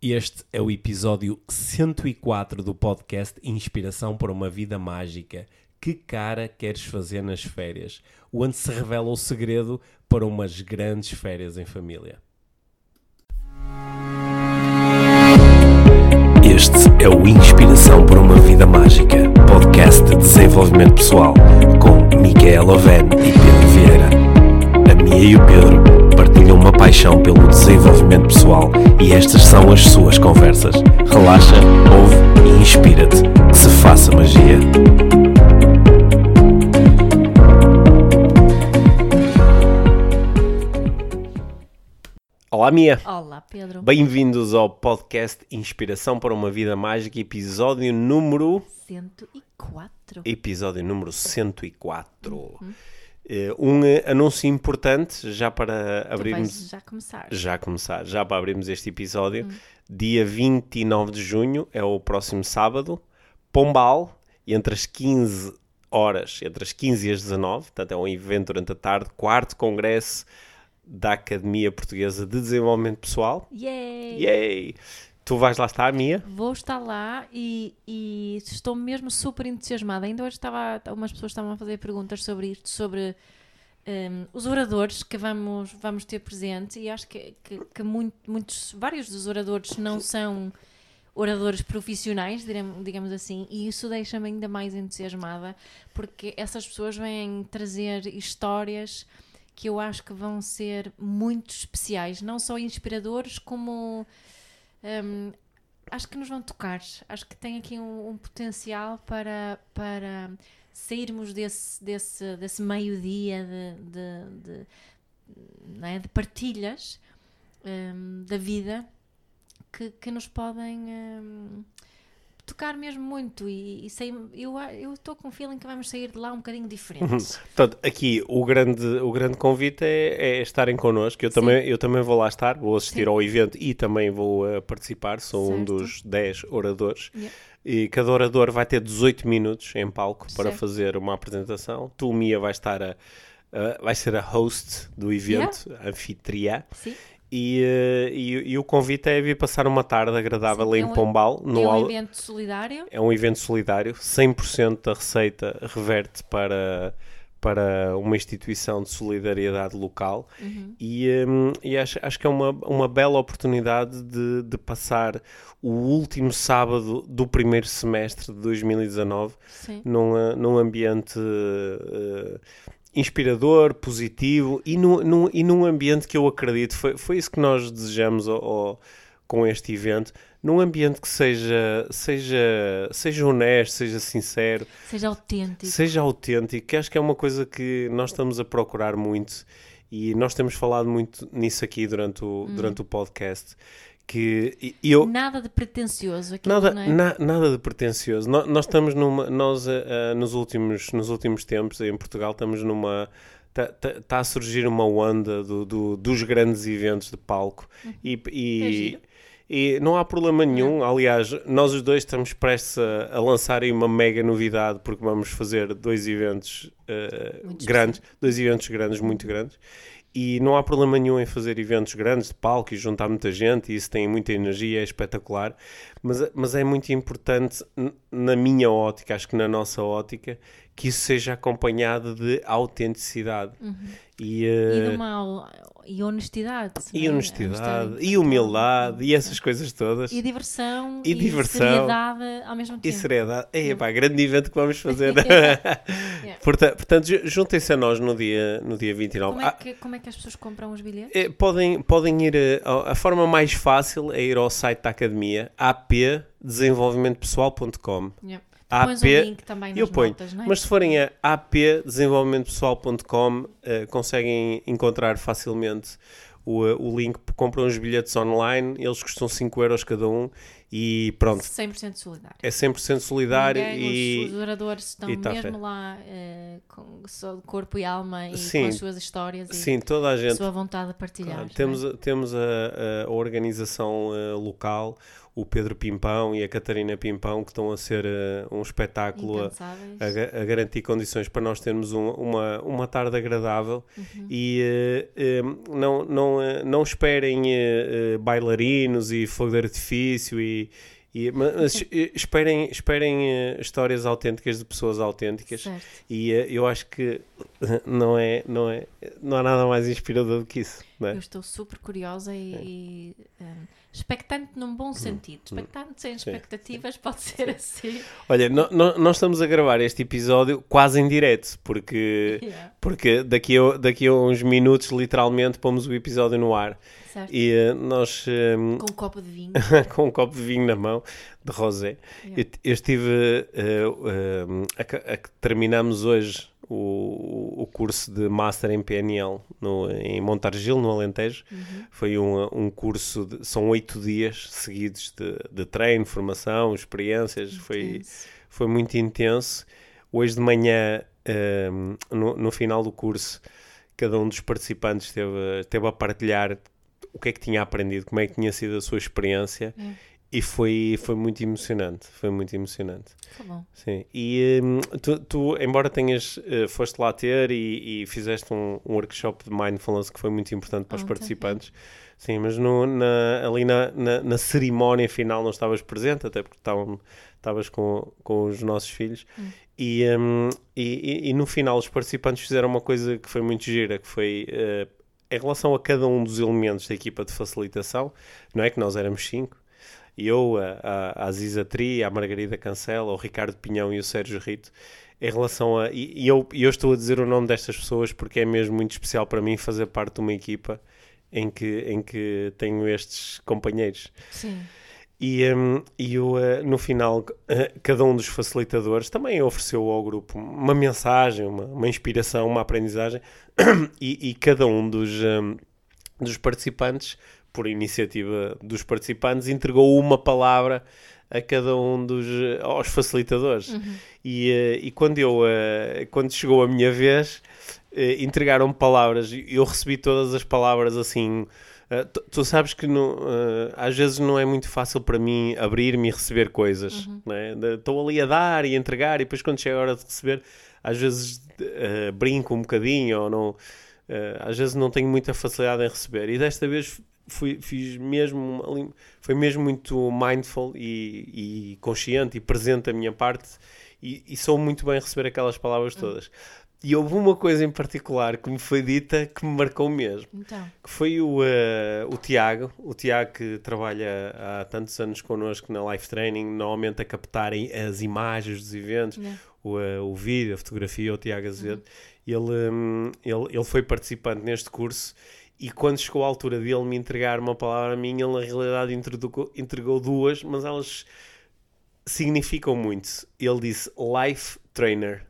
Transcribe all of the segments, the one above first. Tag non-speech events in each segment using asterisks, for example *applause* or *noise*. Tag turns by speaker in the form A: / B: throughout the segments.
A: Este é o episódio 104 do podcast Inspiração para uma Vida Mágica. Que cara queres fazer nas férias? Onde se revela o segredo para umas grandes férias em família. Este é o Inspiração para uma Vida Mágica, podcast de desenvolvimento pessoal, com Micaela Oven e Pedro Vieira. A Mia e o Pedro uma paixão pelo desenvolvimento pessoal e estas são as suas conversas. Relaxa, ouve e inspira-te. Que se faça magia. Olá, Mia.
B: Olá, Pedro.
A: Bem-vindos ao podcast Inspiração para uma Vida Mágica, episódio número
B: 104.
A: episódio número 104. Eh, um eh, anúncio importante já para abrirmos
B: já começar.
A: já começar, já para abrirmos este episódio. Dia 29 de junho é o próximo sábado, Pombal, entre as 15 horas, entre as 15 e as 19, portanto é um evento durante a tarde, quarto congresso da Academia Portuguesa de Desenvolvimento Pessoal.
B: Yay!
A: Yay! Tu vais lá estar, Mia?
B: Vou estar lá e, e estou mesmo super entusiasmada. Ainda hoje estava, umas pessoas estavam a fazer perguntas sobre isto, sobre hum, os oradores que vamos, vamos ter presente e acho que, que, que muito- muitos, vários dos oradores não são oradores profissionais, digamos assim, e isso deixa-me ainda mais entusiasmada porque essas pessoas vêm trazer histórias que eu acho que vão ser muito especiais, não só inspiradores, como hum, acho que nos vão tocar. Acho que tem aqui um, um potencial para, para sairmos desse, desse, desse meio-dia de, de, de, é, de partilhas hum, da vida que, que nos podem tocar mesmo muito. E, e sei, eu estou com o feeling que vamos sair de lá um bocadinho diferentes.
A: Portanto, aqui o grande, o grande convite é, é estarem connosco. Eu
B: Sim.
A: também, eu também vou lá estar, vou assistir
B: Sim.
A: ao evento e também vou eh, participar. Sou um
B: Certo.
A: dos 10 oradores.
B: Yeah.
A: E cada orador vai ter 18 minutos em palco para
B: Certo.
A: fazer uma apresentação. Tu, Mia, vai estar a, a- vai ser a host do evento, a anfitriã.
B: Sim.
A: E, eh, e, e o convite é vir passar uma tarde agradável
B: Sim,
A: em
B: é um-
A: Pombal. No
B: é um evento solidário.
A: é um evento solidário, 100% da receita reverte para, para uma instituição de solidariedade local
B: Uhum.
A: e, hum, e acho, acho que é uma, uma bela oportunidade de, de passar o último sábado do primeiro semestre de 2019
B: Sim.
A: num, ah, num ambiente eh, inspirador, positivo e e num ambiente que eu acredito, foi, foi isso que nós desejamos ao- ao- com este evento, num ambiente que seja, seja, seja honesto, seja sincero,
B: Seja autêntico.
A: seja autêntico, que acho que é uma coisa que nós estamos a procurar muito e nós temos falado muito nisso aqui durante o,
B: Hum.
A: durante o podcast. Que eu,
B: Nada de pretencioso. Aquilo,
A: Nada,
B: é?
A: na- nada de pretencioso. No- Nós, estamos numa. Nós, ah, nos, últimos, nos últimos tempos, em Portugal, estamos numa. Está a surgir uma onda do, do- dos grandes eventos de palco. E,
B: É
A: e,
B: giro.
A: e não há problema nenhum. Aliás, nós os dois estamos prestes a, a lançar aí uma mega novidade, porque vamos fazer dois eventos
B: Muito
A: grandes. Dois eventos grandes, muito grandes. E não há problema nenhum em fazer eventos grandes de palco e juntar muita gente, e isso tem muita energia, é espetacular. Mas, mas é muito importante, na minha ótica, acho que na nossa ótica, que isso seja acompanhado de autenticidade. E,
B: E
A: eh,
B: de uma au- e honestidade.
A: e
B: não é?
A: honestidade, e humildade, e essas coisas todas.
B: E diversão.
A: E diversão.
B: seriedade ao mesmo
A: E
B: tempo.
A: seriedade. É, pá, grande evento que vamos fazer. *laughs*
B: Yeah. *laughs*
A: Portanto, ju- juntem-se a nós no dia, no dia 29.
B: Como é,
A: Ah,
B: que, como é que as pessoas compram os bilhetes?
A: É, podem, podem ir. eh, ao- A, forma mais fácil é ir ao site da academia, apdesenvolvimentopessoal.com.
B: Yeah.
A: AP,
B: um
A: Eu ponho.
B: notas, é?
A: Mas se forem a apdesenvolvimentopessoal.com, eh, conseguem encontrar facilmente o, eh, o link. Compram os bilhetes online, eles custam 5 euros cada um. E pronto,
B: 100% solidário.
A: é 100% solidário
B: Ninguém, os, os
A: e.
B: oradores estão
A: e tá
B: mesmo
A: feito.
B: lá eh, com corpo e alma e
A: Sim.
B: com as suas histórias e
A: Sim, toda a gente.
B: sua vontade de partilhar.
A: Claro,
B: é?
A: temos a- temos a, a- organização eh, local, o Pedro Pimpão e a Catarina Pimpão, que estão a ser eh, um espetáculo a, a a garantir condições para nós termos um- uma, uma tarde agradável
B: Uhum.
A: e eh, eh, não, não, não esperem eh, bailarinos e fogo de artifício e, e- *laughs* mas esperem, esperem eh, histórias autênticas de pessoas autênticas
B: Certo.
A: e eh, eu acho que *laughs* não é, não é não há nada mais inspirador do que isso é?
B: Eu estou super curiosa e, e, um, expectante num bom sentido. Expectante sem expectativas, pode ser assim.
A: Olha, no- no- nós estamos a gravar este episódio quase em direto porque *laughs*
B: Yeah.
A: porque daqui a, daqui a uns minutos literalmente pomos o episódio no ar
B: Certo?
A: e eh, nós eh,
B: Com um copo de vinho. *laughs*
A: com um copo de vinho na mão, de rosé.
B: Yeah.
A: Eu, eu estive. eh, eh, a, a que terminamos hoje o, o curso de Master em PNL no, em Montargil, no Alentejo.
B: Uhum.
A: Foi um, um curso, de, são oito dias seguidos de, de treino, formação, experiências. Foi,
B: Intenso.
A: foi muito intenso. Hoje de manhã, eh, no, no final do curso, cada um dos participantes esteve, esteve a partilhar o que é que tinha aprendido, como é que tinha sido a sua experiência.
B: É.
A: E foi, foi muito emocionante, foi muito emocionante.
B: Tá bom.
A: Sim. E hum, tu, tu, embora tenhas, eh, foste lá ter e, e fizeste um, um workshop de mindfulness que foi muito importante para os
B: Ontem,
A: participantes, sim, mas no, na, ali na, na, na cerimónia final não estavas presente, até porque estavas com, com os nossos filhos.
B: Hum.
A: E, hum, e, e- e no final os participantes fizeram uma coisa que foi muito gira, que foi eh, em relação a cada um dos elementos da equipa de facilitação, não é que nós éramos cinco, eu, a, a, Aziza Tri, a Margarida Cancela, o Ricardo Pinhão e o Sérgio Rito, em relação a. E, e eu, eu estou a dizer o nome destas pessoas porque é mesmo muito especial para mim fazer parte de uma equipa em que, em que tenho estes companheiros.
B: Sim.
A: E, hum, e eu, eh, no final, eh, cada um dos facilitadores também ofereceu ao grupo uma mensagem, uma, uma inspiração, uma aprendizagem, *coughs* e, e cada um dos, hum, dos participantes, por iniciativa dos participantes, entregou uma palavra a cada um dos eh, aos facilitadores. E, eh, e quando eu eh, quando chegou a minha vez, entregaram-me palavras e eu recebi todas as palavras assim. tu, tu sabes que não, às vezes não é muito fácil para mim abrir-me e receber coisas. né? De- Estou ali a dar e a entregar, e depois quando chega a hora de receber, às vezes eh, brinco um bocadinho, ou não, eh, às vezes não tenho muita facilidade em receber. E desta vez fui, fiz mesmo, foi mesmo muito mindful e, e consciente e presente da minha parte, e, e sou muito bem a receber aquelas palavras todas. E houve uma coisa em particular que me foi dita que me marcou mesmo
B: Então.
A: que foi o, eh, o Tiago, o Tiago que trabalha há tantos anos connosco na Life Training, normalmente a captarem as imagens dos eventos, o, eh, o vídeo, a fotografia, o Tiago Azevedo. Ele, hum, ele, ele foi participante neste curso e quando chegou à altura dele me entregar uma palavra a mim, ele na realidade entregou, entregou duas, mas elas significam muito. Ele disse Life Trainer.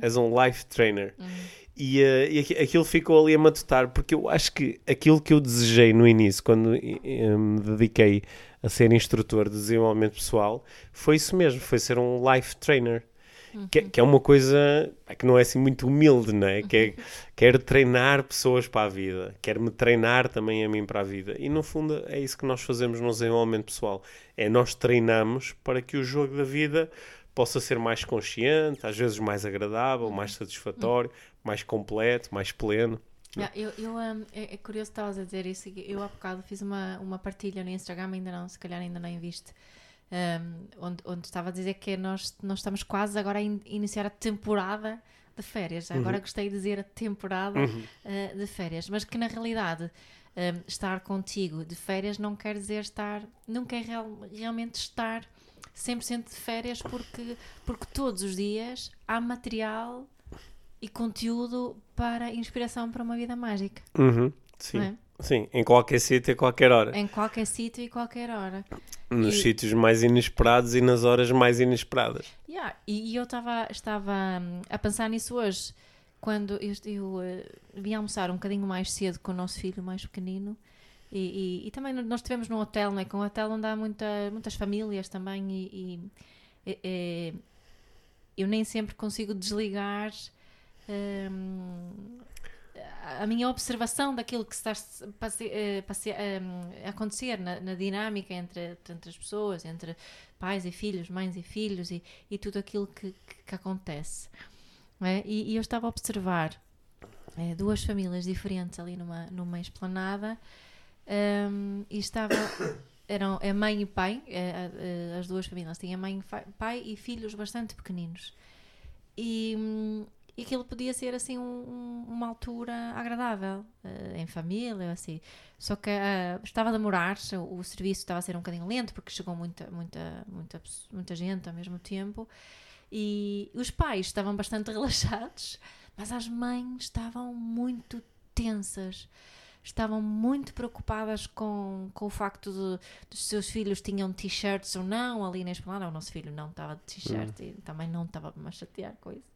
A: És um Life Trainer. E, eh, e aqui- aquilo ficou ali a matutar, porque eu acho que aquilo que eu desejei no início, quando eh, me dediquei a ser instrutor de desenvolvimento pessoal, foi isso mesmo, foi ser um life trainer. Que, que é uma coisa é que não é assim muito humilde, não é? Que é quero treinar pessoas para a vida, quero me treinar também a mim para a vida. E no fundo é isso que nós fazemos no desenvolvimento pessoal. É nós treinamos para que o jogo da vida possa ser mais consciente, às vezes mais agradável, mais satisfatório, mais completo, mais pleno.
B: Yeah, eu, eu, um, é, é curioso que estavas a dizer isso. Eu há bocado fiz uma, uma partilha no Instagram, ainda não, se calhar ainda nem viste, um, onde, onde estava a dizer que nós, nós estamos quase agora a in- iniciar a temporada de férias. Agora gostei de dizer a temporada uh, de férias, mas que na realidade um, estar contigo de férias não quer dizer estar, não quer real- realmente estar 100% de férias porque, porque todos os dias há material e conteúdo para inspiração para uma vida mágica,
A: Uhum, Sim.
B: não é?
A: Sim, em qualquer sítio, a qualquer hora.
B: Em qualquer sítio e qualquer hora.
A: Nos
B: E-
A: sítios mais inesperados e nas horas mais inesperadas.
B: Yeah, E, e eu tava, estava hum, a pensar nisso hoje, quando eu, eu eh, vim almoçar um bocadinho mais cedo com o nosso filho mais pequenino E, e, e também nós estivemos num hotel, não é? Com um hotel onde há muita, muitas famílias também e, e, e eu nem sempre consigo desligar hum, a minha observação daquilo que está a, a acontecer na, na dinâmica entre, entre as pessoas, entre pais e filhos, mães e filhos e, e tudo aquilo que, que, acontece. É? E, e, eu estava a observar é, duas famílias diferentes ali numa, numa esplanada um, e estava. *coughs* Eram a mãe e pai, é, as duas famílias tinham mãe pai e filhos bastante pequeninos. E, hum, e aquilo podia ser assim um, uma altura agradável uh, em família assim só que uh, estava a demorar-se o, o, serviço estava a ser um bocadinho lento porque chegou muita muita muita muita gente ao mesmo tempo e os pais estavam bastante *laughs* relaxados mas as mães estavam muito tensas estavam muito preocupadas com, com o facto de, dos seus filhos tinham t-shirts ou não ali na esplanada. O nosso filho não estava de t-shirt hum. e também não estava a chatear com isso.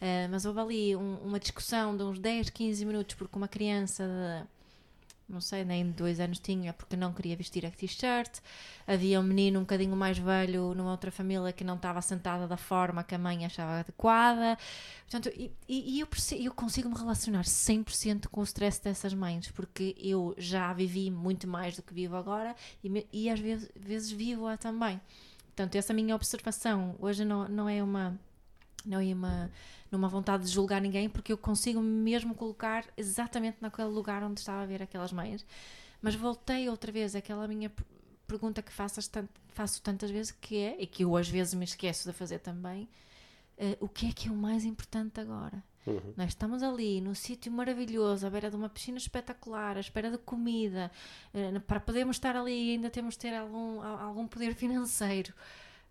B: Uh, mas houve ali um, uma discussão de uns 10, 15 minutos porque uma criança de não sei, nem dois anos tinha, porque não queria vestir a t-shirt. Havia um menino um bocadinho mais velho numa outra família que não estava sentada da forma que a mãe achava adequada. Portanto, e, e eu, eu consigo me relacionar 100% com o stress dessas mães, porque eu já vivi muito mais do que vivo agora e, e às vezes, vezes vivo-a também. Portanto, essa minha observação hoje não, não é uma. Não é uma numa vontade de julgar ninguém, porque eu consigo mesmo colocar exatamente naquele lugar onde estava a ver aquelas meias. Mas voltei outra vez àquela minha pergunta que faço, faço tantas vezes, que é, e que eu às vezes me esqueço de fazer também, uh, o que é que é o mais importante agora? Uhum. Nós estamos ali num sítio maravilhoso, à beira de uma piscina espetacular, à espera de comida, uh, para podermos estar ali ainda temos de ter algum, algum poder *laughs* financeiro.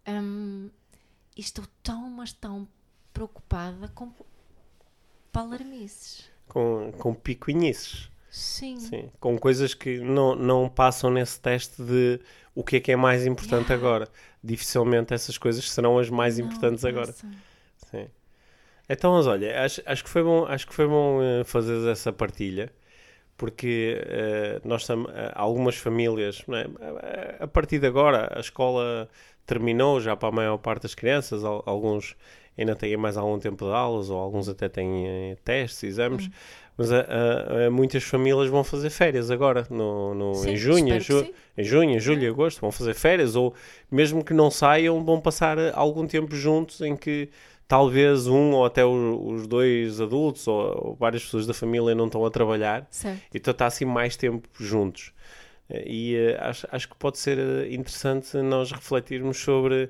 B: Um, e estou tão, mas tão preocupada com palarmices.
A: Com, com picuinhices.
B: Sim.
A: Sim. Com coisas que não, não passam nesse teste de o que é que é mais importante yeah. agora. Dificilmente essas coisas serão as mais não importantes passa. agora. Sim. Então, mas olha, acho, acho que foi bom, acho que foi bom uh, fazer essa partilha, porque uh, nós uh, algumas famílias, é? a partir de agora, a escola terminou já para a maior parte das crianças, alguns ainda têm mais algum tempo de aulas, ou alguns até têm eh, testes, exames, hum. mas a, a, a, muitas famílias vão fazer férias agora, no, no sim, em junho, em, ju em junho, julho, e agosto, vão fazer férias, ou mesmo que não saiam, vão passar eh, algum tempo juntos em que talvez um ou até os, os dois adultos ou, ou, várias pessoas da família não estão a trabalhar, certo. então está assim mais tempo juntos. Eh, e uh, acho, acho que pode ser interessante nós refletirmos sobre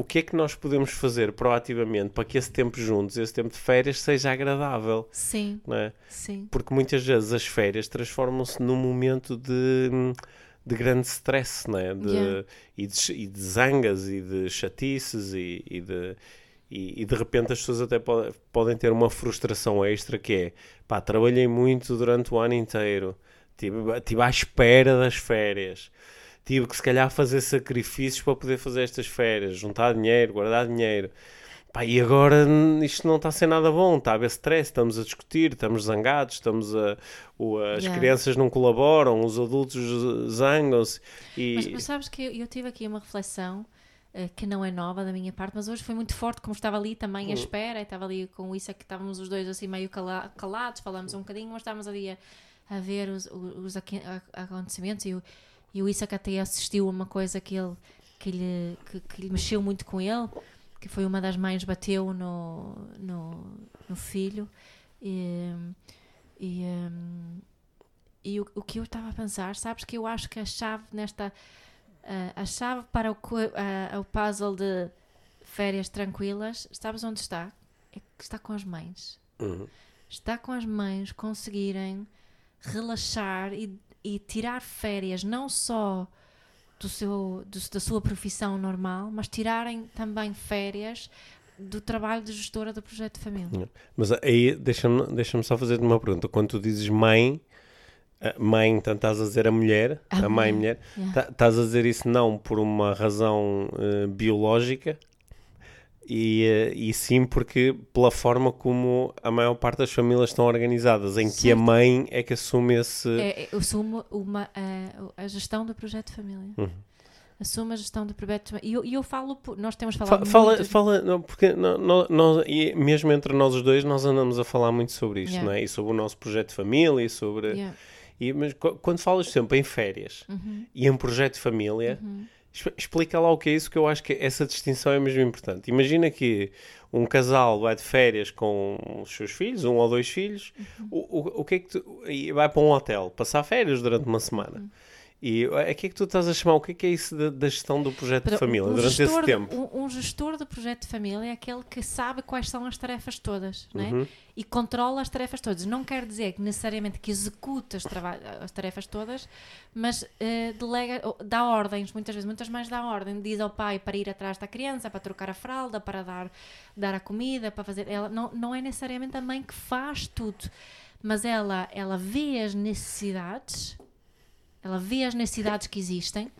A: o que é que nós podemos fazer proativamente para que esse tempo juntos, esse tempo de férias, seja agradável?
B: Sim.
A: É?
B: Sim.
A: Porque muitas vezes as férias transformam-se num momento de, de grande stress, não é? De, yeah. e, de, e de zangas e de chatices e, e de. E, e, de repente as pessoas até pode, podem ter uma frustração extra que é pá, trabalhei muito durante o ano inteiro, estive, estive à espera das férias, tive que se calhar fazer sacrifícios para poder fazer estas férias, juntar dinheiro, guardar dinheiro. Pá, e agora isto não está a ser nada bom, está a haver stress, estamos a discutir, estamos zangados, estamos a, o, as yeah. crianças não colaboram, os adultos zangam-se. E...
B: Mas, mas, sabes que eu, eu tive aqui uma reflexão uh, que não é nova da minha parte, mas hoje foi muito forte, como estava ali também à hum. espera, estava ali com isso, é que estávamos os dois assim meio cala, calados, falamos um bocadinho, mas estávamos ali a, a ver os, os, os acontecimentos e o e o Isaac até assistiu a uma coisa que ele que lhe, que, que lhe mexeu muito com ele, que foi uma das mães bateu no, no, no filho e, e, um, e o, o, que eu estava a pensar, sabes que eu acho que a chave nesta uh, a chave para o, o puzzle de férias tranquilas, sabes onde está? É que está com as mães. Uhum. Está com as mães conseguirem relaxar e e tirar férias não só do seu, do, da sua profissão normal, mas tirarem também férias do trabalho de gestora do projeto de família.
A: Mas aí deixa-me deixa só fazer uma pergunta. Quando tu dizes mãe, mãe, então estás a dizer a mulher, a, a mãe, mulher, yeah. estás a dizer isso não por uma razão uh, biológica e, eh, e sim porque pela forma como a maior parte das famílias estão organizadas, em que a
B: Certo.
A: mãe é que assume esse.
B: É, é, eu assumo uma, a, a gestão do projeto de família.
A: Uhum.
B: Assumo a gestão do projeto de família. E eu, eu falo, nós temos
A: Fa-
B: falado
A: Fala,
B: muito...
A: fala não, porque nó- nó- nós, e mesmo entre nós os dois, nós andamos a falar muito sobre isto,
B: Yeah.
A: não é? E sobre o nosso projeto de família, e sobre.
B: Yeah.
A: E, mas qu- quando falas sempre em férias
B: Uhum,
A: e em projeto de família,
B: uhum.
A: Exp- Explica lá o que é isso, que eu acho que essa distinção é mesmo importante. Imagina que um casal vai de férias com os seus filhos, um ou dois filhos,
B: Uhum.
A: o, o, o que é que tu, e vai para um hotel, passar férias durante uma semana.
B: Uhum.
A: E a que é que tu estás a chamar? O que é que é isso da, da gestão do projeto de
B: Para-
A: família
B: um
A: durante esse
B: de-
A: tempo?
B: um, um gestor do projeto de família é aquele que sabe quais são as tarefas todas, não é?
A: Uhum.
B: E controla as tarefas todas. Não quer dizer que necessariamente que executa as, as tarefas todas, mas eh, delega, dá ordens, muitas vezes, muitas mais dá ordem. Diz ao pai para ir atrás da criança, para trocar a fralda, para dar, dar a comida, para fazer. Ela não, não é necessariamente a mãe que faz tudo, mas ela, ela vê as necessidades, ela vê as necessidades que existem,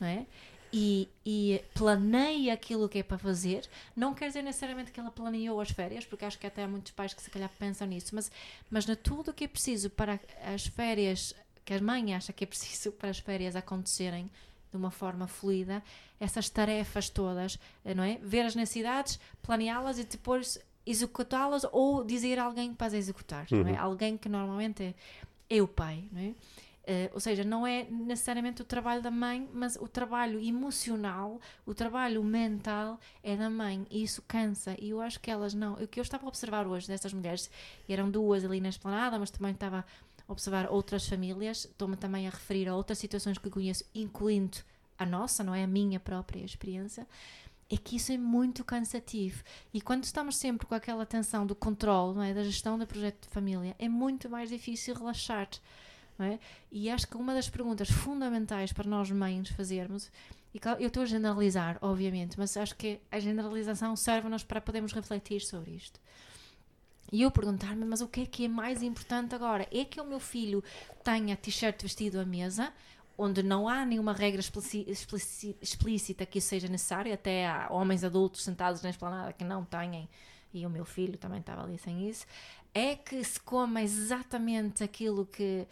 B: não é? E, e planeia aquilo que é para fazer. Não quer dizer necessariamente que ela planeou as férias, porque acho que até há muitos pais que se calhar pensam nisso, mas, mas na tudo o que é preciso para as férias, que a mãe acha que é preciso para as férias acontecerem de uma forma fluida, essas tarefas todas, eh, não é? Ver as necessidades, planeá-las e depois executá-las ou dizer a alguém para as executar, não é?
A: Uhum.
B: Alguém que normalmente é, é o pai, não é? Eh, ou seja, não é necessariamente o trabalho da mãe, mas o trabalho emocional, o trabalho mental é da mãe e isso cansa. E eu acho que elas não. O que eu estava a observar hoje destas mulheres, eram duas ali na esplanada, mas também estava a observar outras famílias, estou-me também a referir a outras situações que conheço, incluindo a nossa, não é? A minha própria experiência. É que isso é muito cansativo. E quando estamos sempre com aquela tensão do controle, é? da gestão do projeto de família, é muito mais difícil relaxar. Não é? E acho que uma das perguntas fundamentais para nós mães fazermos, e claro, eu estou a generalizar, obviamente, mas acho que a generalização serve-nos para podermos refletir sobre isto. E eu perguntar-me, mas o que é que é mais importante agora? É que o meu filho tenha t-shirt vestido à mesa, onde não há nenhuma regra explícita que isso seja necessário, até há homens adultos sentados na esplanada que não têm, e o meu filho também estava ali sem isso. É que se coma exatamente aquilo que,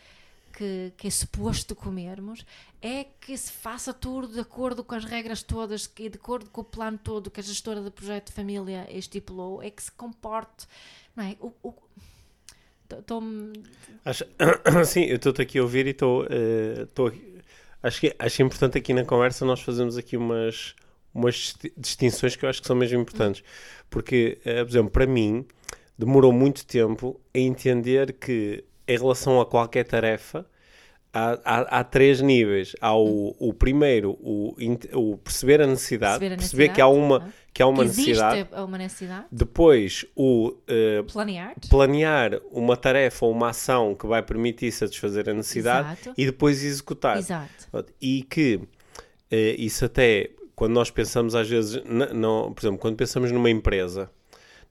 B: que, que é suposto comermos, é que se faça tudo de acordo com as regras todas e de acordo com o plano todo que a gestora do projeto de família estipulou, é que se comporte, não é? O, o, Estou-me.
A: Acho- *coughs* Sim, eu estou-te aqui a ouvir e estou. estou acho, que, acho importante aqui na conversa nós fazemos aqui umas, umas disti- distinções que eu acho que são mesmo importantes. Porque, eh, por exemplo, para mim, demorou muito tempo a entender que, em relação a qualquer tarefa, há, há, há três níveis. Há o, o primeiro, o, o perceber a necessidade,
B: Perceber a
A: perceber que há uma,
B: necessidade,
A: que há uma
B: que
A: necessidade.
B: uma necessidade.
A: Depois, o eh,
B: Planear.
A: planear uma tarefa ou uma ação que vai permitir satisfazer a necessidade
B: Exato.
A: e depois executar.
B: Exato.
A: E que eh, isso até, quando nós pensamos às vezes, não, por exemplo, quando pensamos numa empresa,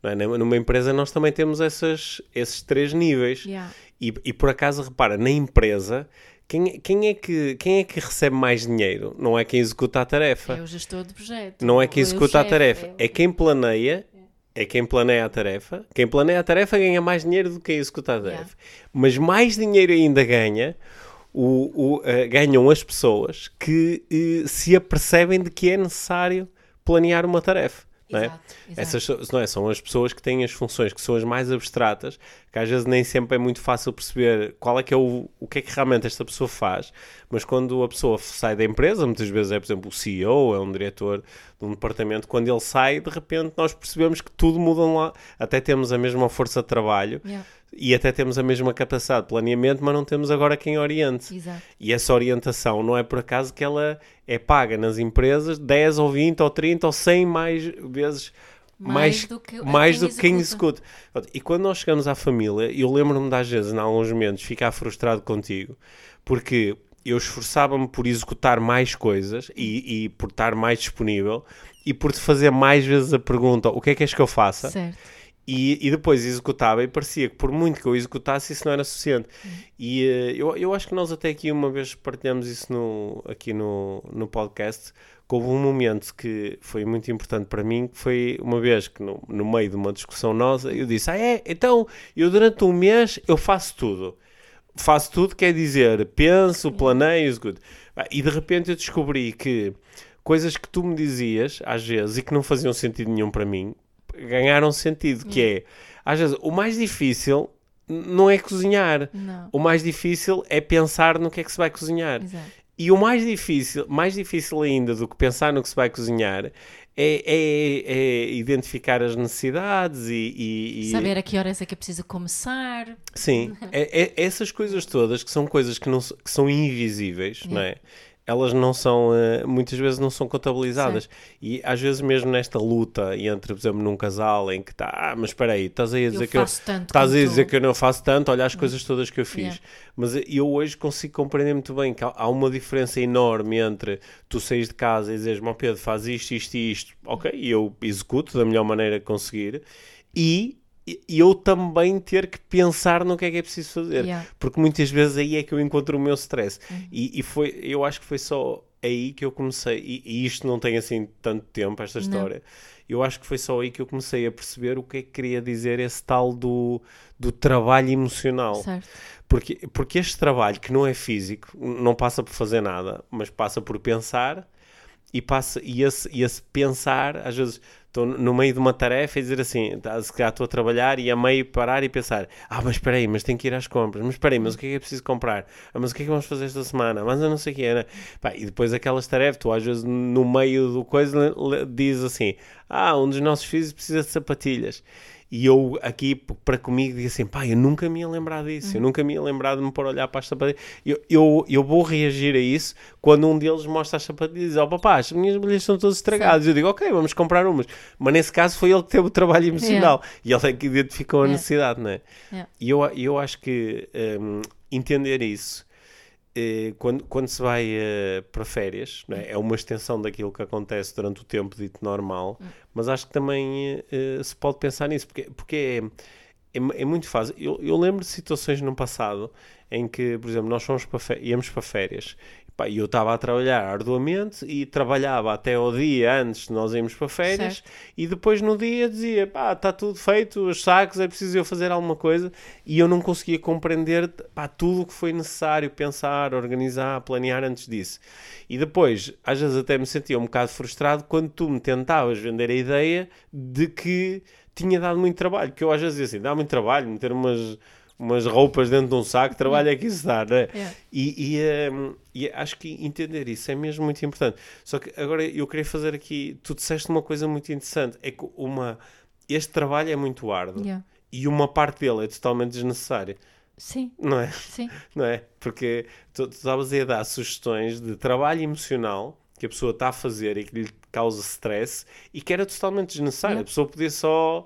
A: é? Numa- numa empresa nós também temos essas, esses três níveis.
B: Yeah.
A: E, e por acaso, repara, na empresa, quem, quem, é que, quem é que recebe mais dinheiro? Não é quem executa a tarefa.
B: É o gestor do projeto.
A: Não é quem
B: o
A: executa a
B: chefe,
A: tarefa,
B: é-
A: é quem planeia, é quem planeia a tarefa. Quem planeia a tarefa ganha mais dinheiro do que quem executa a
B: Yeah.
A: tarefa. Mas mais dinheiro ainda ganha, o, o, eh, ganham as pessoas que eh, se apercebem de que é necessário planear uma tarefa. Não é?
B: Exato, exato.
A: Essas não é? são as pessoas que têm as funções que são as mais abstratas, que às vezes nem sempre é muito fácil perceber qual é que é o, o que é que realmente esta pessoa faz, mas quando a pessoa sai da empresa, muitas vezes é, por exemplo, o CEO, é um diretor de um departamento, quando ele sai, de repente nós percebemos que tudo muda lá, até temos a mesma força de trabalho
B: Yeah,
A: e até temos a mesma capacidade de planeamento, mas não temos agora quem oriente.
B: Exato.
A: E essa orientação não é por acaso que ela é paga nas empresas 10 ou 20 ou 30 ou 100 mais vezes
B: Mais
A: mais,
B: do que
A: mais
B: quem
A: do que quem
B: executa.
A: executa. E quando nós chegamos à família, eu lembro-me das vezes, em alguns momentos, ficar frustrado contigo, porque eu esforçava-me por executar mais coisas e, e por estar mais disponível e por te fazer mais vezes a pergunta: o que é que és que eu faça?
B: Certo.
A: E, e depois executava e parecia que por muito que eu executasse isso não era suficiente. E eh, eu, eu acho que nós até aqui uma vez partilhamos isso no, aqui no, no podcast, que houve um momento que foi muito importante para mim, que foi uma vez que no, no meio de uma discussão nossa, eu disse, ah é, então eu durante um mês eu faço tudo. Faço tudo quer dizer, penso, planeio, executo. Ah, E de repente eu descobri que coisas que tu me dizias, às vezes, e que não faziam sentido nenhum para mim, ganharam sentido, que é, às vezes, o mais difícil não é cozinhar.
B: Não.
A: O mais difícil é pensar no que é que se vai cozinhar.
B: Exato.
A: E o mais difícil, mais difícil ainda do que pensar no que se vai cozinhar é, é- é identificar as necessidades e, e- e-
B: Saber a que horas é que é preciso começar.
A: Sim, *laughs* é, é- essas coisas todas que são coisas que, não, que são invisíveis, não é? Elas não são, eh, muitas vezes não são contabilizadas. E às vezes mesmo nesta luta entre, por exemplo, num casal em que está, ah, mas espera aí, estás aí a dizer
B: Eu
A: que eu, estás a dizer
B: tu."
A: que eu não faço tanto, olha as coisas todas que eu fiz.
B: Yeah.
A: Mas eu hoje consigo compreender muito bem que há, há uma diferença enorme entre tu saís de casa e dizes, meu Pedro, faz isto, isto e isto, ok, e eu executo da melhor maneira que conseguir, e e eu também ter que pensar no que é que é preciso fazer.
B: Yeah.
A: Porque muitas vezes aí é que eu encontro o meu stress. E, e foi, eu acho que foi só aí que eu comecei, e, e isto não tem assim tanto tempo, esta
B: Não.
A: história. Eu acho que foi só aí que eu comecei a perceber o que é que queria dizer esse tal do, do trabalho emocional.
B: Certo.
A: Porque, porque este trabalho, que não é físico, não passa por fazer nada, mas passa por pensar e, passa, e, esse, e esse pensar, às vezes estou no meio de uma tarefa e dizer assim, tá, se calhar estou a trabalhar e a meio parar e pensar, ah, mas espera aí, mas tenho que ir às compras, mas espera aí, mas o que é que é preciso comprar? Ah, mas o que é que vamos fazer esta semana? Mas eu não sei o que é, né? Pá, e depois aquelas tarefas, tu às vezes no meio do coisa diz assim, ah, um dos nossos filhos precisa de sapatilhas. E eu aqui, para comigo, digo assim, pá, eu nunca me ia lembrar disso, eu nunca me ia lembrar de me pôr a olhar para as sapatilhas. Eu, eu, eu vou reagir a isso quando um deles mostra as sapatilhas e diz, oh papá, as minhas bolhas estão todas estragadas. Eu digo, ok, vamos comprar umas. Mas nesse caso foi ele que teve o trabalho emocional. E ele é que identificou a
B: Yeah.
A: necessidade, não é?
B: Yeah.
A: E eu, eu acho que hum, entender isso quando, quando se vai eh, para férias, é? é uma extensão daquilo que acontece durante o tempo dito normal, mas acho que também eh, se pode pensar nisso, porque, porque é, é, é muito fácil. Eu, eu lembro de situações no passado em que, por exemplo, nós fomos para íamos para férias pá, e eu estava a trabalhar arduamente e trabalhava até ao dia antes de nós irmos para férias
B: Certo.
A: e depois no dia dizia, pá, está tudo feito, os sacos, é preciso eu fazer alguma coisa e eu não conseguia compreender pá, tudo o que foi necessário pensar, organizar, planear antes disso. E depois, às vezes até me sentia um bocado frustrado quando tu me tentavas vender a ideia de que tinha dado muito trabalho, que eu às vezes dizia assim, dá muito trabalho meter umas, umas roupas dentro de um saco, trabalho é que isso dá, não é?
B: Yeah.
A: E, e, hum, e acho que entender isso é mesmo muito importante. Só que agora eu queria fazer aqui, tu disseste uma coisa muito interessante, é que uma, este trabalho é muito árduo
B: Yeah.
A: e uma parte dele é totalmente desnecessária,
B: Sim,
A: não é?
B: sim. *laughs*
A: Não é? Porque tu tu estavas a dar sugestões de trabalho emocional que a pessoa está a fazer e que lhe causa stress e que era totalmente desnecessário.
B: Yeah.
A: A pessoa podia só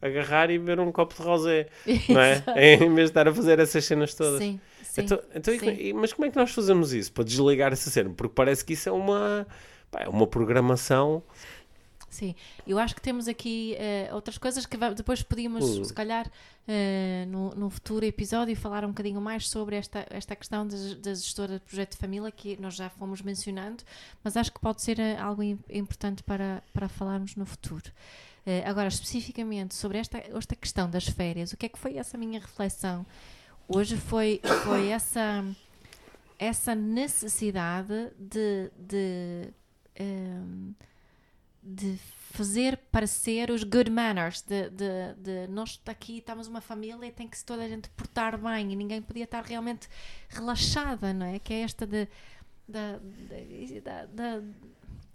A: agarrar e beber um copo de rosé, *laughs* não é? em vez de estar a fazer essas cenas todas.
B: Sim, sim.
A: Então, então
B: sim.
A: e- mas como é que nós fazemos isso para desligar essa cena? Porque parece que isso é uma, pá, é uma programação.
B: Sim, eu acho que temos aqui eh, outras coisas que depois podíamos,
A: Hum.
B: se calhar, eh, no, no futuro episódio, falar um bocadinho mais sobre esta, esta questão da, gestora de projeto de família que nós já fomos mencionando, mas acho que pode ser eh, algo im- importante para, para falarmos no futuro. Agora, especificamente sobre esta, esta questão das férias, o que é que foi essa minha reflexão? Hoje foi, foi essa, essa necessidade de, de ehm, de fazer parecer os good manners, de, de, de nós aqui estamos uma família e tem que se toda a gente portar bem e ninguém podia estar realmente relaxada, não é? Que é esta de, da- da-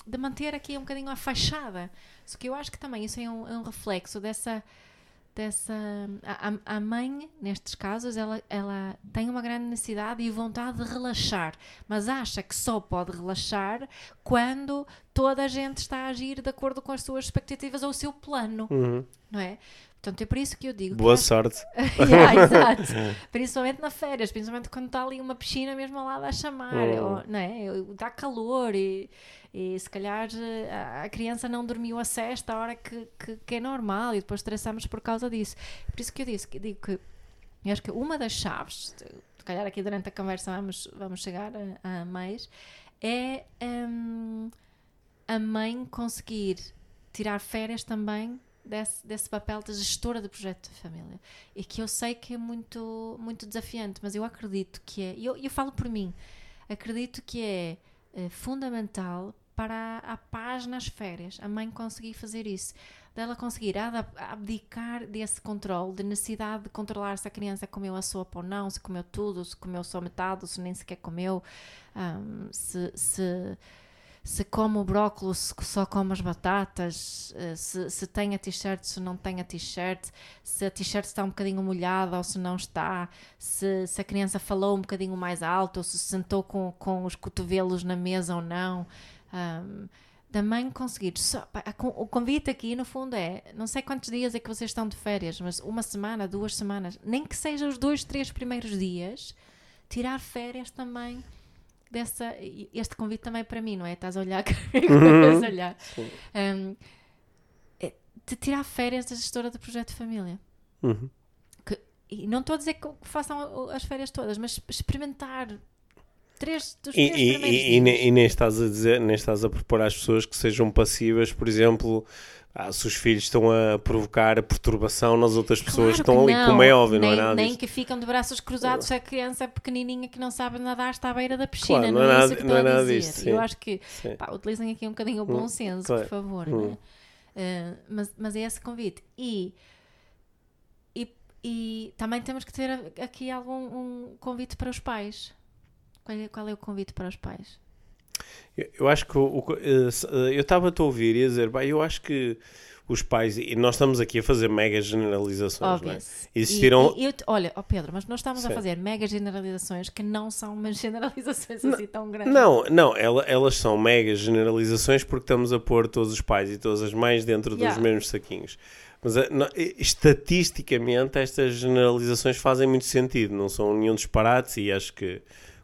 B: de manter aqui um bocadinho a fachada. Só que eu acho que também isso é um, é um reflexo dessa dessa a, a- mãe nestes casos ela, ela tem uma grande necessidade e vontade de relaxar mas acha que só pode relaxar quando toda a gente está a agir de acordo com as suas expectativas ou o seu plano
A: Uhum.
B: não é? Portanto, é por isso que eu digo.
A: Boa
B: que
A: sorte. *laughs*
B: yeah, exato. *laughs* Principalmente na férias, principalmente quando está ali uma piscina mesmo ao lado a chamar,
A: Hum.
B: ou, não é? Dá calor e, e se calhar eh, a- a criança não dormiu a sesta a hora que, que, que é normal e depois estressamos por causa disso. Por isso que eu disse, que digo que eu acho que uma das chaves, se calhar aqui durante a conversa vamos, vamos chegar a, a mais, é hum, a mãe conseguir tirar férias também desse, desse papel de gestora de projeto de família. E que eu sei que é muito, muito desafiante, mas eu acredito que é, e eu, eu falo por mim, acredito que é eh, fundamental para a, paz nas férias, a mãe conseguir fazer isso, dela conseguir abdicar desse controle, de necessidade de controlar se a criança comeu a sopa ou não, se comeu tudo, se comeu só metade, se nem sequer comeu, ahm, se, se, se come o brócolis, se só come as batatas, eh, se, se tem a t-shirt, se não tem a t-shirt, se a t-shirt está um bocadinho molhada ou se não está, se, se a criança falou um bocadinho mais alto ou se se sentou com, com os cotovelos na mesa ou não. Da mãe conseguir. Só, o convite aqui, no fundo, é: não sei quantos dias é que vocês estão de férias, mas uma semana, duas semanas, nem que seja os dois, três primeiros dias, tirar férias também. Dessa, este convite também é para mim, não é? Estás a olhar *laughs* estás a olhar. Ahm, é de tirar férias da gestora do projeto de família.
A: Uhum.
B: E não estou a dizer que façam as férias todas, mas experimentar três dos
A: E,
B: três
A: e, e, e nem estás a dizer, nem estás a propor às pessoas que sejam passivas, por exemplo, ah, se os filhos estão a provocar a perturbação nas outras pessoas que
B: Claro
A: estão
B: que
A: ali, como é óbvio,
B: nem,
A: não é nada
B: Nem
A: disso.
B: que ficam de braços cruzados se a criança pequenininha que não sabe nadar está à beira da piscina.
A: Claro,
B: não,
A: não é
B: é
A: nada-
B: isso que
A: não
B: estou
A: é
B: a
A: nada
B: dizer.
A: disso, sim.
B: Eu acho que pá, utilizem aqui um bocadinho o bom
A: Hum,
B: senso,
A: claro.
B: por favor.
A: Hum.
B: não é? Eh, mas, mas é esse convite. E, e, e também temos que ter aqui algum um convite para os pais. Qual é, qual é o convite para os pais?
A: Eu, acho que o, o- eh, eh, eu estava-te a ouvir e a dizer, bem, eu acho que os pais, e nós estamos aqui a fazer mega generalizações, não é? Existiram.
B: E, e eu te- olha, ó Pedro, mas nós estamos a
A: Sim.
B: fazer mega generalizações que não são umas *laughs* generalizações assim tão grandes.
A: Não, não, ela- elas são mega generalizações porque estamos a pôr todos os pais e todas as mães dentro
B: Yeah.
A: dos mesmos saquinhos. Mas eh, não, estatisticamente estas generalizações fazem muito sentido, não são nenhum disparate e acho que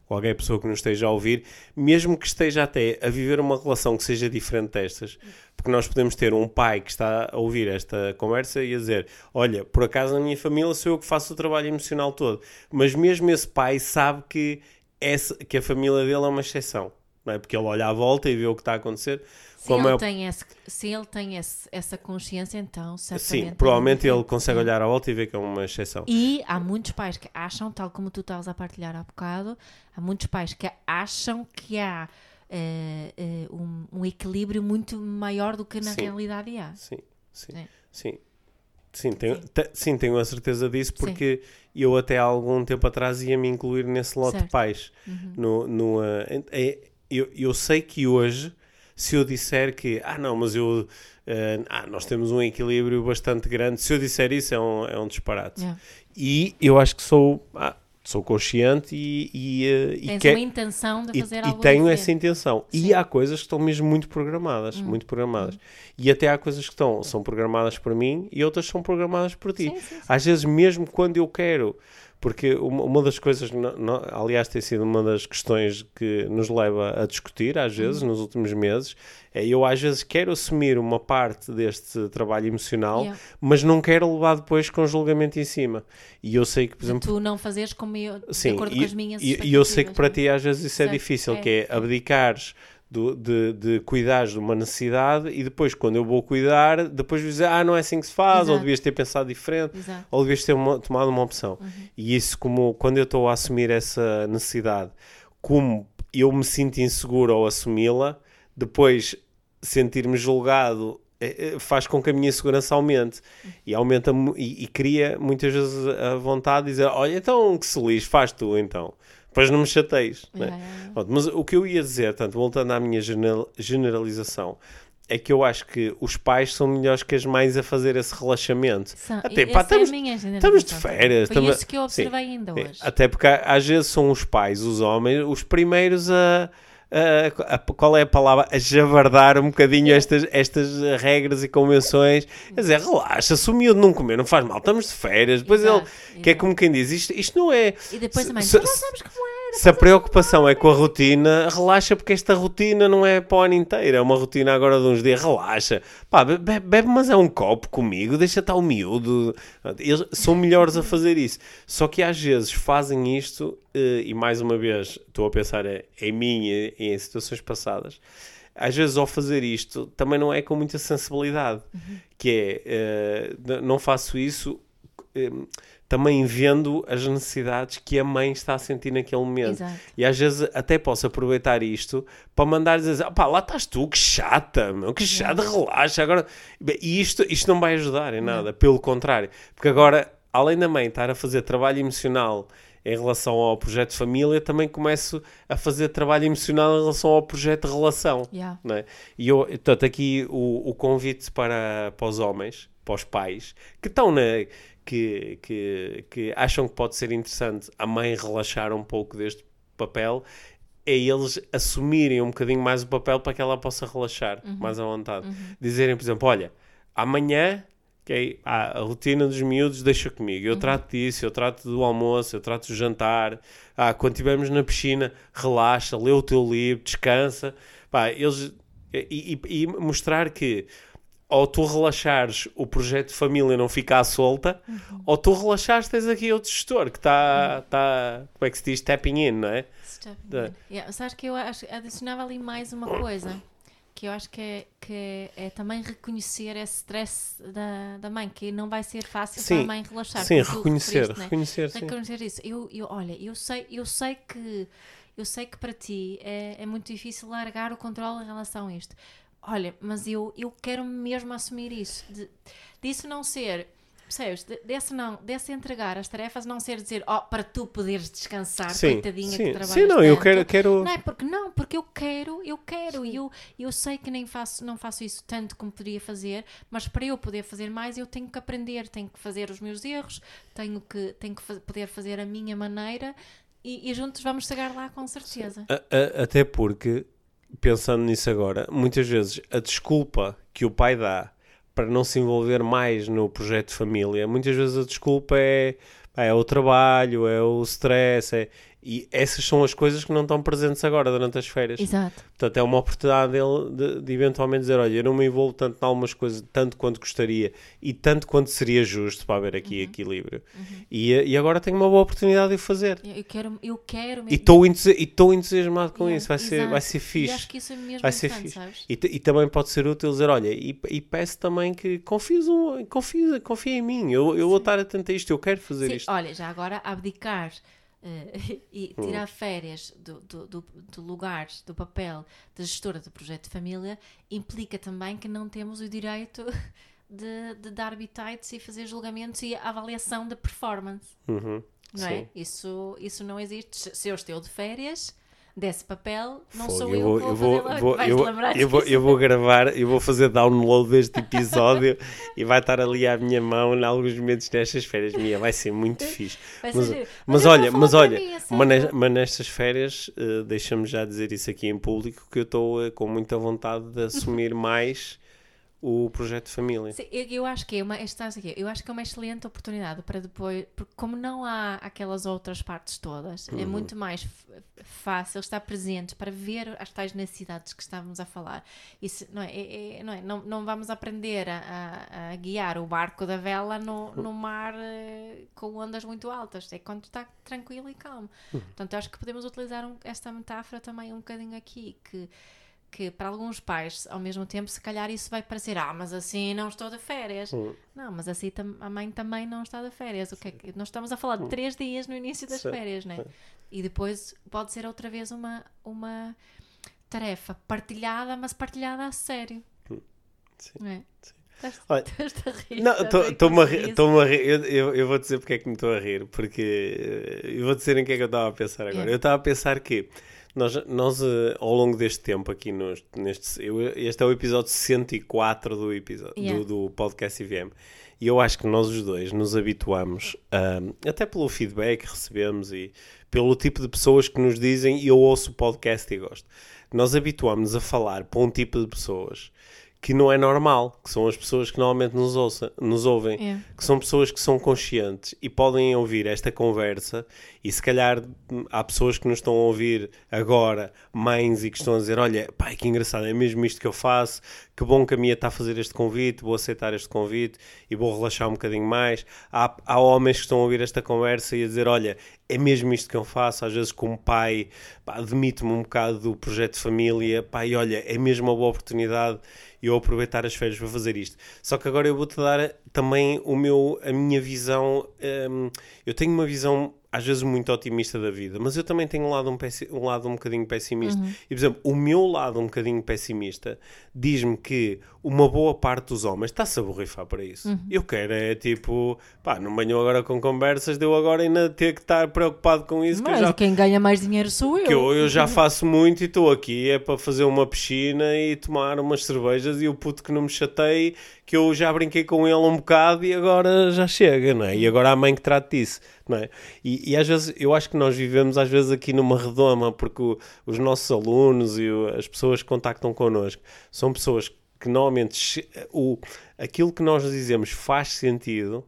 A: qualquer pessoa que nos esteja a ouvir, mesmo que esteja até a viver uma relação que seja diferente destas, porque nós podemos ter um pai que está a ouvir esta conversa e a dizer: Olha, por acaso na minha família sou eu que faço o trabalho emocional todo, mas mesmo esse pai sabe que, essa, que a família dele é uma exceção, não é? Porque ele olha à volta e vê o que está a acontecer.
B: Se
A: Como
B: ele
A: é
B: tem, esse, se ele tem esse- essa consciência, então certamente.
A: Sim,
B: é
A: provavelmente ele consegue olhar à volta e ver que é uma exceção.
B: E há muitos pais que acham, tal como tu estavas a partilhar há bocado, há muitos pais que acham que há eh, eh, um, um equilíbrio muito maior do que na
A: Sim.
B: realidade há.
A: Sim, sim,
B: Sim.
A: sim. Sim, tenho,
B: Sim.
A: te- sim, tenho a certeza disso porque eu até há algum tempo atrás ia-me incluir nesse lote de
B: Certo.
A: pais.
B: Uhum.
A: No, no, é- eu, eu sei que hoje, se eu disser que, ah não, mas eu, ah, ah, nós temos um equilíbrio bastante grande, se eu disser isso é um, é um disparate.
B: Yeah.
A: E eu acho que sou, ah, sou consciente e, e, ah, e
B: Tens
A: que-
B: uma intenção de
A: e,
B: fazer
A: e
B: algo
A: tenho
B: diferente.
A: essa intenção. E
B: Sim. Hum.
A: há coisas que estão mesmo muito programadas, muito programadas. E até há coisas que estão, são programadas por mim e outras são programadas por ti.
B: Sim, sim.
A: Às vezes mesmo quando eu quero, porque uma, das coisas, aliás tem sido uma das questões que nos leva a discutir às vezes
B: Uhum.
A: nos últimos meses, é eu às vezes quero assumir uma parte deste trabalho emocional,
B: Yeah.
A: mas não quero levar depois com julgamento em cima. E eu sei que, por exemplo,
B: tu não fazeres como eu, de
A: Sim,
B: acordo
A: e,
B: com as minhas
A: e- e eu sei que para
B: é?
A: ti às vezes isso é
B: Certo,
A: difícil,
B: é,
A: que é
B: é.
A: abdicares do- de, de cuidares de uma necessidade e depois quando eu vou cuidar, depois dizer, ah, não é assim que se faz, ou
B: Exato.
A: devias ter pensado diferente,
B: Exato.
A: ou devias ter uma- tomado uma opção.
B: Uhum.
A: E isso como, quando eu estou a assumir essa necessidade, como eu me sinto inseguro ao assumi-la, depois sentir-me julgado eh, eh, faz com que a minha segurança aumente e aumenta e, e cria muitas vezes a vontade de dizer olha então que se lixe, faz tu então depois não me né?
B: Yeah, yeah.
A: Pronto, mas o que eu ia dizer, tanto voltando à minha general- generalização é que eu acho que os pais são melhores que as mães a fazer esse relaxamento
B: São-
A: até, pá,
B: é
A: estamos,
B: minha
A: estamos de férias
B: Foi
A: estamos-
B: isso que eu
A: Sim.
B: observei ainda
A: é,
B: hoje.
A: Até porque às vezes são os pais, os homens, os primeiros a, uh, a, qual é a palavra? A javardar um bocadinho estas, estas regras e convenções. Quer dizer, relaxa, se o miúdo não comer, não faz mal, estamos de férias. Depois
B: Exato,
A: ele, que é como quem diz, isto, isto não é.
B: E depois também,
A: se-
B: tu não sabes como era.
A: Se a preocupação é com a rotina, relaxa porque esta rotina não é para o ano inteiro, é uma rotina agora de uns dias, relaxa. Pá, be- be- bebe, mas é um copo comigo, deixa estar o miúdo. Eles são melhores a fazer isso. Só que às vezes fazem isto, eh, e mais uma vez estou a pensar em mim e em situações passadas, às vezes ao fazer isto também não é com muita sensibilidade, que é, eh, não faço isso eh, também vendo as necessidades que a mãe está a sentir naquele momento.
B: Exato.
A: E às vezes até posso aproveitar isto para mandar dizer, ah, pá, lá estás tu, que chata, meu, que chata, relaxa. Agora... E isto, isto não vai ajudar em nada, pelo contrário. Porque agora, além da mãe estar a fazer trabalho emocional em relação ao projeto de família, também começo a fazer trabalho emocional em relação ao projeto de relação.
B: Yeah.
A: não é? E eu, portanto, aqui o, o convite para, para os homens, para os pais, que estão na. Que, que, que acham que pode ser interessante a mãe relaxar um pouco deste papel, é eles assumirem um bocadinho mais o papel para que ela possa relaxar mais à vontade. Dizerem, por exemplo, olha, amanhã ok, ah, a rotina dos miúdos deixa comigo. Eu trato disso, eu trato do almoço, eu trato do jantar. Ah, quando estivermos na piscina, relaxa, lê o teu livro, descansa. Pá, eles, e, e- e mostrar que ou tu relaxares o projeto de família não ficar solta, ou tu relaxares tens aqui outro gestor que está, tá, como é que se diz, tapping in, não é?
B: Step
A: Da-
B: in. Yeah, sabes que eu acho, adicionava ali mais uma coisa que eu acho que é, que é, também reconhecer esse stress da, da mãe, que não vai ser fácil
A: Sim,
B: para a mãe relaxar.
A: sim, reconhecer,
B: né?
A: reconhecer, sim.
B: reconhecer isso. Eu, eu, olha, eu sei, eu sei que eu sei que para ti é, é muito difícil largar o controle em relação a isto. Olha, mas eu, eu quero mesmo assumir isso. De, disso não ser, percebes? De- Desse, não, desse entregar as tarefas não ser dizer, ó, para tu poderes descansar,
A: Sim,
B: coitadinha
A: sim,
B: que trabalhas
A: sim, não, eu
B: tanto.
A: quero, quero...
B: Não é porque não, porque eu quero, eu quero e eu, eu sei que nem faço, não faço isso tanto como poderia fazer, mas para eu poder fazer mais eu tenho que aprender, tenho que fazer os meus erros, tenho que, tenho que fa- poder fazer a minha maneira e, e juntos vamos chegar lá com certeza.
A: A- a- até porque, pensando nisso agora, muitas vezes a desculpa que o pai dá para não se envolver mais no projeto de família, muitas vezes a desculpa é, é o trabalho, é o stress, é- e essas são as coisas que não estão presentes agora durante as férias.
B: Exato.
A: Portanto, é uma oportunidade dele de, de eventualmente dizer: Olha, eu não me envolvo tanto em algumas coisas, tanto quanto gostaria e tanto quanto seria justo para haver aqui equilíbrio. E, e agora tenho uma boa oportunidade de o fazer.
B: Eu eu quero, eu quero
A: E
B: mesmo.
A: estou entusi- e estou entusiasmado com
B: Yeah,
A: isso, vai ser, vai ser
B: E
A: fixe.
B: acho que isso é mesmo
A: Vai ser fixe.
B: sabes?
A: E, e também pode ser útil dizer: Olha, e, e peço também que confies um, confia em mim, eu, eu vou estar atento a isto, eu quero fazer
B: Sim,
A: isto.
B: olha, já agora abdicar eh, *laughs* e
A: Hum.
B: tirar férias do, do, do, do lugar, do papel de gestora do projeto de família implica também que não temos o direito *laughs* de, de dar bitites e fazer julgamentos e avaliação da performance,
A: Uhum,
B: não é? Isso, isso não existe. Se eu estou de férias desse papel, não
A: Fogo,
B: sou eu,
A: eu vou,
B: vou,
A: eu vou, eu, vou,
B: lembrar
A: eu, vou, eu vou gravar, eu vou fazer download deste episódio e vai estar ali à minha mão em alguns momentos nestas férias. Minha, vai ser muito fixe. Mas, mas
B: eu vou
A: olha, mas olha,
B: mim, a sério.
A: mas, nes- mas nestas férias, eh, deixa-me já dizer isso aqui em público, que eu estou eh, com muita vontade de assumir mais o projeto de família.
B: Sim, eu, eu acho que é uma, estás aqui, eu acho que é uma excelente oportunidade para depois, porque como não há aquelas outras partes todas, é muito mais fácil estar presente para ver as tais necessidades que estávamos a falar. Isso, não, é, é- é- não, é, não, não vamos aprender a, a- a guiar o barco da vela no, no mar eh, com ondas muito altas, é quando está tranquilo e calmo. Portanto, eu acho que podemos utilizar um- esta metáfora também um bocadinho aqui, que que para alguns pais, ao mesmo tempo, se calhar isso vai parecer, ah, mas assim não estou de férias.
A: Hum.
B: Não, mas assim a mãe também não está de férias. O que é que nós estamos a falar de três dias no início das
A: Certo,
B: férias, né? E depois pode ser outra vez uma, uma tarefa partilhada, mas partilhada a sério.
A: Sim,
B: Não é?
A: sim.
B: Estás-
A: Olha,
B: estás a rir,
A: Não,
B: estás a rir
A: estou-me a rir. a rir. Eu, eu, eu vou dizer porque é que me estou a rir. Porque eh, eu vou dizer em que é que eu estava a pensar agora.
B: Yeah.
A: Eu estava a pensar que nós, nós eh, ao longo deste tempo aqui, nos, neste, eu- este é o episódio 104 do, episódio,
B: Yeah.
A: do, do podcast IVM. E eu acho que nós os dois nos habituamos, ahm, até pelo feedback que recebemos e pelo tipo de pessoas que nos dizem e eu ouço o podcast e gosto. nós habituámos-nos a falar para um tipo de pessoas que não é normal, que são as pessoas que normalmente nos, ouça, nos ouvem,
B: É.
A: que são pessoas que são conscientes e podem ouvir esta conversa e se calhar há pessoas que nos estão a ouvir agora, mães, e que estão a dizer, olha, pai, que engraçado, é mesmo isto que eu faço, que bom que a minha está a fazer este convite, vou aceitar este convite e vou relaxar um bocadinho mais. Há, há homens que estão a ouvir esta conversa e a dizer, olha, é mesmo isto que eu faço, às vezes como pai, pá, demito-me um bocado do projeto de família, e olha, é mesmo uma boa oportunidade eu aproveitar as férias para fazer isto. Só que agora eu vou-te dar também o meu, a minha visão. hum, eu tenho uma visão às vezes muito otimista da vida, mas eu também tenho um lado um, pessi- um, lado um bocadinho pessimista. E, por exemplo, o meu lado um bocadinho pessimista diz-me que uma boa parte dos homens está-se a borrifar para isso. Eu quero é tipo, pá, não venham agora com conversas, deu agora ainda ter que estar preocupado com isso, que
B: Mas
A: já
B: quem ganha mais dinheiro sou eu.
A: que eu, eu já faço muito e estou aqui é para fazer uma piscina e tomar umas cervejas e o puto que não me chatei, que eu já brinquei com ele um bocado e agora já chega, não é? E agora há a mãe que trate disso, não é? E, e às vezes, eu acho que nós vivemos às vezes aqui numa redoma, porque o- os nossos alunos e o- as pessoas que contactam connosco são pessoas que normalmente o, aquilo que nós dizemos faz sentido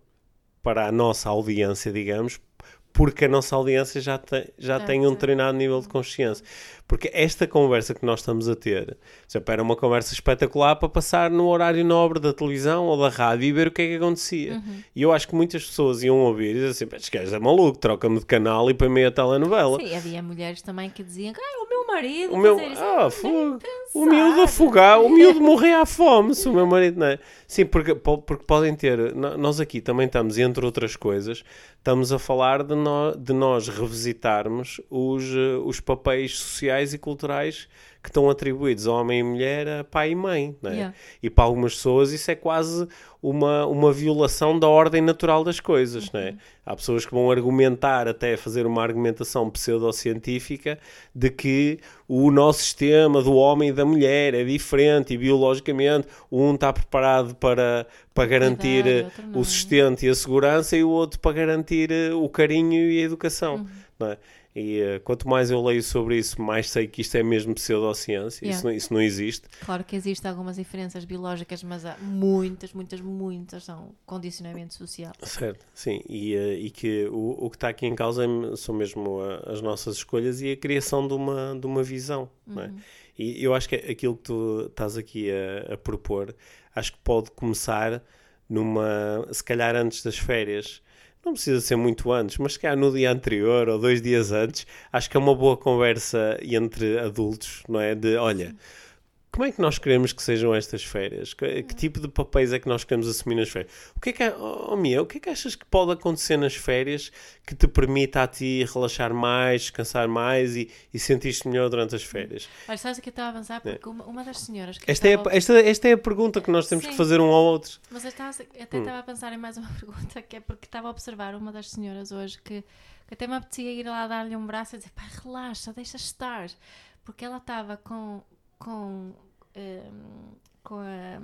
A: para a nossa audiência, digamos, porque a nossa audiência já tem, já
B: Já
A: tem um
B: tem.
A: determinado nível de consciência. Porque esta conversa que nós estamos a ter, exemplo, era uma conversa espetacular para passar no horário nobre da televisão ou da rádio e ver o que é que acontecia.
B: Uhum.
A: E eu acho que muitas pessoas iam ouvir e dizer assim: este gajo é maluco, troca-me de canal e para meia telenovela.
B: Sim, havia mulheres também que diziam ah, o meu marido
A: O meu.
B: isso,
A: Ah, fogo. O miúdo afogar, o miúdo morrer à fome, se o meu marido não é. Sim, porque, po- porque podem ter. no- Nós aqui também estamos, entre outras coisas, estamos a falar de, nó- de nós revisitarmos os, eh, os papéis sociais e culturais que estão atribuídos a homem e mulher, a pai e mãe. Não é?
B: Yeah.
A: E para algumas pessoas isso é quase uma, uma violação da ordem natural das coisas. É? Há pessoas que vão argumentar, até fazer uma argumentação pseudocientífica, de que o nosso sistema do homem e da mulher é diferente e biologicamente um está preparado para, para garantir o sustento e a segurança e o outro para garantir o carinho e a educação.
B: Uhum.
A: É? E eh, quanto mais eu leio sobre isso, mais sei que isto é mesmo pseudociência. Isso,
B: Yeah.
A: não, isso não existe.
B: Claro que existem algumas diferenças biológicas, mas há muitas, muitas, muitas são condicionamento social.
A: Certo, sim, e, eh, e que o, o que está aqui em causa é- são mesmo a- as nossas escolhas e a criação de uma, de uma visão. não é? E eu acho que aquilo que tu estás aqui a, a propor, acho que pode começar numa, se calhar antes das férias. Não precisa ser muito antes, mas se calhar no dia anterior ou dois dias antes, acho que é uma boa conversa entre adultos, não é? De olha, como é que nós queremos que sejam estas férias? Que, que tipo de papéis é que nós queremos assumir nas férias? O que é que, oh, Mia, o que é que achas que pode acontecer nas férias que te permita a ti relaxar mais, descansar mais e, e sentir-te melhor durante as férias?
B: Olha, sabes o que eu estava a avançar? Porque uma, uma das senhoras que
A: Esta é, a, esta, esta é a pergunta que nós temos que
B: Sim.
A: fazer um ao outro.
B: Mas eu, estava, até estava a pensar em mais uma *laughs* pergunta, que é porque estava a observar uma das senhoras hoje que, que até me apetecia ir lá dar-lhe um braço e dizer, pá, relaxa, deixa estar. Porque ela estava com, com, hum, com a...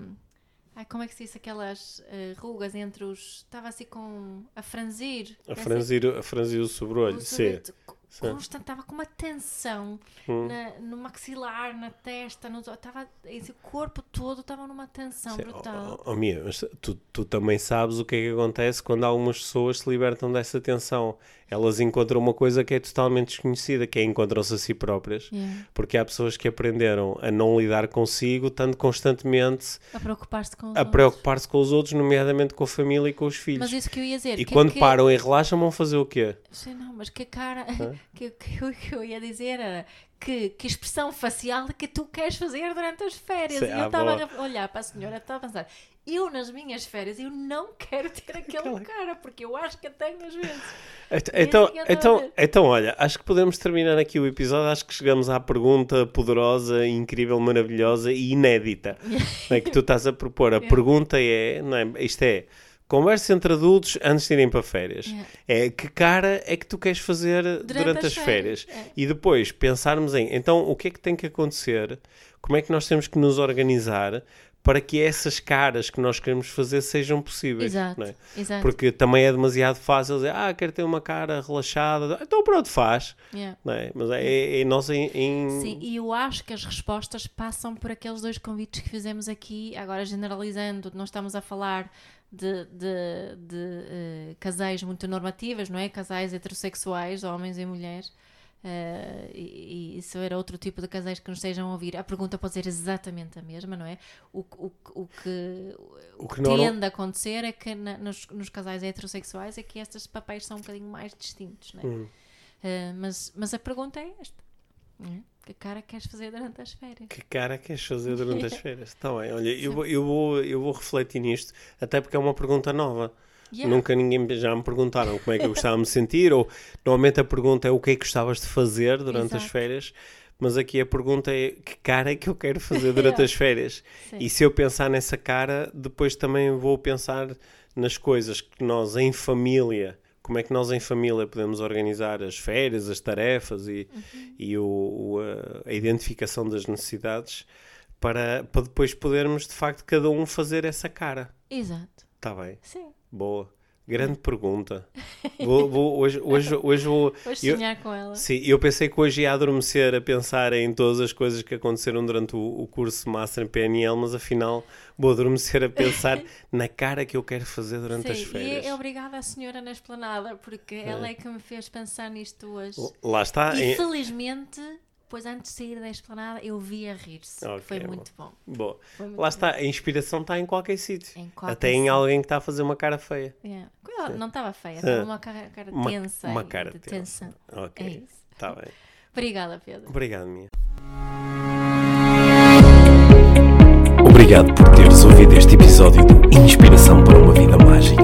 B: Ai, como é que se diz aquelas eh, rugas entre os... Estava assim com... a franzir.
A: A franzir, a franzir o sobrolho, sim. Sim.
B: Constante, estava com uma tensão
A: Hum.
B: na- no maxilar, na testa, no, estava, esse corpo todo estava numa tensão
A: Sim,
B: brutal.
A: Oh, oh, Mia, mas tu, tu também sabes o que é que acontece quando algumas pessoas se libertam dessa tensão. Elas encontram uma coisa que é totalmente desconhecida, que é encontram-se a si próprias.
B: Yeah.
A: Porque há pessoas que aprenderam a não lidar consigo, estando constantemente
B: A preocupar-se com os
A: a
B: outros.
A: preocupar-se com os outros, nomeadamente com a família e com os filhos.
B: Mas isso que eu ia dizer.
A: E
B: que-
A: quando
B: que-
A: param e relaxam, vão fazer o quê?
B: Sei não, mas que cara. Que, que, eu- que eu ia dizer era. Que, que expressão facial que tu queres fazer durante as férias.
A: Sim,
B: e eu estava a olhar para a senhora estava a pensar. Eu, nas minhas férias, eu não quero ter *laughs* aquele cara, porque eu acho que tenho às vezes.
A: Et-
B: É
A: Então, então, então, olha, acho que podemos terminar aqui o episódio. Acho que chegamos à pergunta poderosa, incrível, maravilhosa e inédita *laughs* é, que tu estás a propor. A pergunta é, não é, isto é, conversa entre adultos antes de irem para férias.
B: Yeah.
A: É que cara é que tu queres fazer durante,
B: as
A: as férias?
B: férias, é.
A: E depois pensarmos em, então, o que é que tem que acontecer? Como é que nós temos que nos organizar para que essas caras que nós queremos fazer sejam possíveis.
B: Exato,
A: é?
B: exato.
A: Porque também é demasiado fácil dizer, ah, quero ter uma cara relaxada, então pronto, faz.
B: Yeah.
A: É? Mas é, é, é nós em. em-
B: Sim, e eu acho que as respostas passam por aqueles dois convites que fizemos aqui, agora generalizando, não estamos a falar de, de, de, eh, casais muito normativas, não é? Casais heterossexuais, homens e mulheres. eh, e, e se houver outro tipo de casais que nos estejam a ouvir, a pergunta pode ser exatamente a mesma, não é? O, que- o, que- o
A: O que
B: tende a acontecer é que na- nos, nos casais heterossexuais é que estes papéis são um bocadinho mais distintos, não é?
A: Hum.
B: Eh, mas, mas a pergunta é esta: não é? que cara queres fazer durante as férias?
A: Que cara queres fazer durante as férias? Está *laughs* bem, olha, eu, vou- eu, vou, eu vou refletir nisto, até porque é uma pergunta nova.
B: Yeah.
A: Nunca ninguém já me perguntaram como é que eu gostava de me sentir, ou normalmente a pergunta é o que é que gostavas de fazer durante as
B: Exato.
A: férias, mas aqui a pergunta é que cara é que eu quero fazer durante *laughs* as férias?
B: Sim.
A: E se eu pensar nessa cara, depois também vou pensar nas coisas que nós em família, como é que nós em família podemos organizar as férias, as tarefas e, e o, o, a, a identificação das necessidades para, para depois podermos de facto cada um fazer essa cara.
B: Exato.
A: Está bem,
B: Sim.
A: boa. Grande pergunta. Vou, vou- hoje, hoje, hoje vou. Eu-
B: sonhar com ela.
A: Sim, eu pensei que hoje ia adormecer a pensar em todas as coisas que aconteceram durante o, o curso Master em PNL, mas afinal vou adormecer a pensar *laughs* na cara que eu quero fazer durante as
B: Sim,
A: férias.
B: e é obrigada à senhora na esplanada, porque ela é que me fez pensar nisto hoje.
A: Lá está.
B: E
A: em-
B: felizmente, depois antes de sair da esplanada, eu vi a rir-se.
A: Ok,
B: Foi
A: bom.
B: muito bom. Muito
A: Lá
B: bom.
A: está, a inspiração está em qualquer sítio.
B: Em qualquer
A: Até em
B: sítio.
A: alguém que está a fazer uma cara feia.
B: Yeah. Não estava feia, estava uma cara, cara
A: Uma-
B: tensa.
A: uma cara
B: de
A: tensa.
B: tensão.
A: Ok.
B: É isso.
A: Está bem. *laughs*
B: Obrigada, Pedro.
A: Obrigado, Mia.
C: Obrigado por teres ouvido este episódio de Inspiração para uma Vida Mágica.